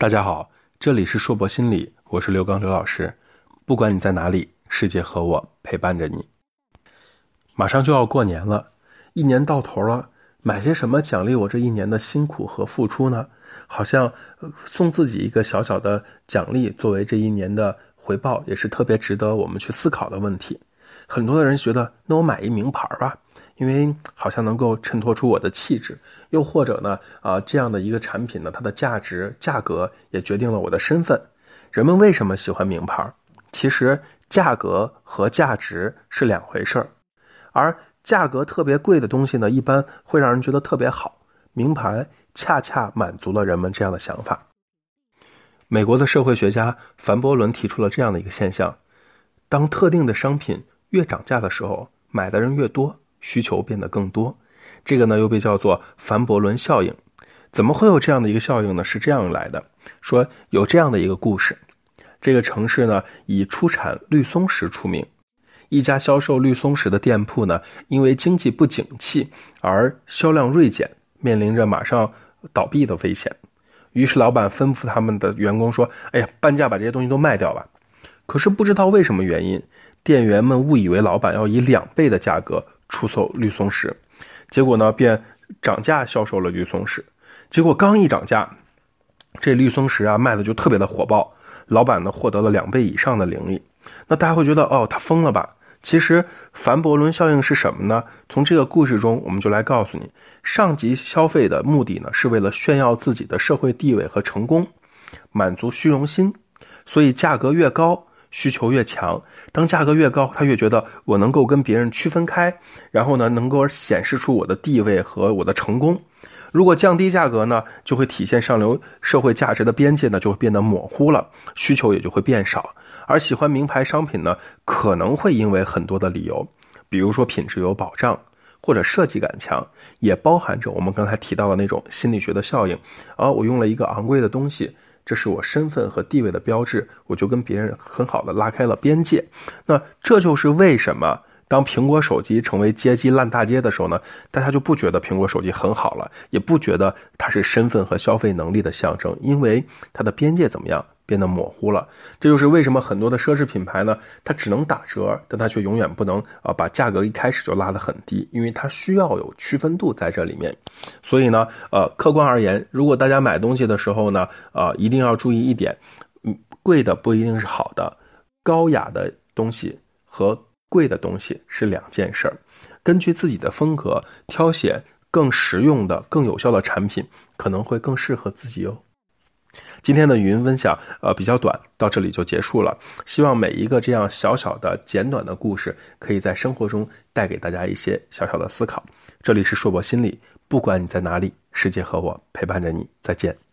大家好，这里是硕博心理，我是刘刚刘老师。不管你在哪里，世界和我陪伴着你。马上就要过年了，一年到头了，买些什么奖励我这一年的辛苦和付出呢？好像送自己一个小小的奖励，作为这一年的回报，也是特别值得我们去思考的问题。很多的人觉得，那我买一名牌吧，因为好像能够衬托出我的气质。又或者呢，啊，这样的一个产品呢，它的价值、价格也决定了我的身份。人们为什么喜欢名牌？其实价格和价值是两回事儿，而价格特别贵的东西呢，一般会让人觉得特别好。名牌恰恰满足了人们这样的想法。美国的社会学家凡伯伦提出了这样的一个现象：当特定的商品越涨价的时候，买的人越多，需求变得更多。这个呢又被叫做凡伯伦效应。怎么会有这样的一个效应呢？是这样来的：说有这样的一个故事，这个城市呢以出产绿松石出名，一家销售绿松石的店铺呢因为经济不景气而销量锐减，面临着马上倒闭的危险。于是老板吩咐他们的员工说：“哎呀，半价把这些东西都卖掉吧。”可是不知道为什么原因，店员们误以为老板要以两倍的价格出售绿松石，结果呢便涨价销售了绿松石。结果刚一涨价，这绿松石啊卖的就特别的火爆，老板呢获得了两倍以上的盈利。那大家会觉得哦，他疯了吧？其实凡伯伦效应是什么呢？从这个故事中，我们就来告诉你，上级消费的目的呢，是为了炫耀自己的社会地位和成功，满足虚荣心，所以价格越高，需求越强。当价格越高，他越觉得我能够跟别人区分开，然后呢，能够显示出我的地位和我的成功。如果降低价格呢，就会体现上流社会价值的边界呢，就会变得模糊了，需求也就会变少。而喜欢名牌商品呢，可能会因为很多的理由，比如说品质有保障，或者设计感强，也包含着我们刚才提到的那种心理学的效应。而我用了一个昂贵的东西，这是我身份和地位的标志，我就跟别人很好的拉开了边界。那这就是为什么。当苹果手机成为街机烂大街的时候呢，大家就不觉得苹果手机很好了，也不觉得它是身份和消费能力的象征，因为它的边界怎么样变得模糊了。这就是为什么很多的奢侈品牌呢，它只能打折，但它却永远不能啊把价格一开始就拉得很低，因为它需要有区分度在这里面。所以呢，呃，客观而言，如果大家买东西的时候呢，啊，一定要注意一点，嗯，贵的不一定是好的，高雅的东西和。贵的东西是两件事儿，根据自己的风格挑选更实用的、更有效的产品，可能会更适合自己哟。今天的语音分享，呃，比较短，到这里就结束了。希望每一个这样小小的、简短的故事，可以在生活中带给大家一些小小的思考。这里是硕博心理，不管你在哪里，世界和我陪伴着你。再见。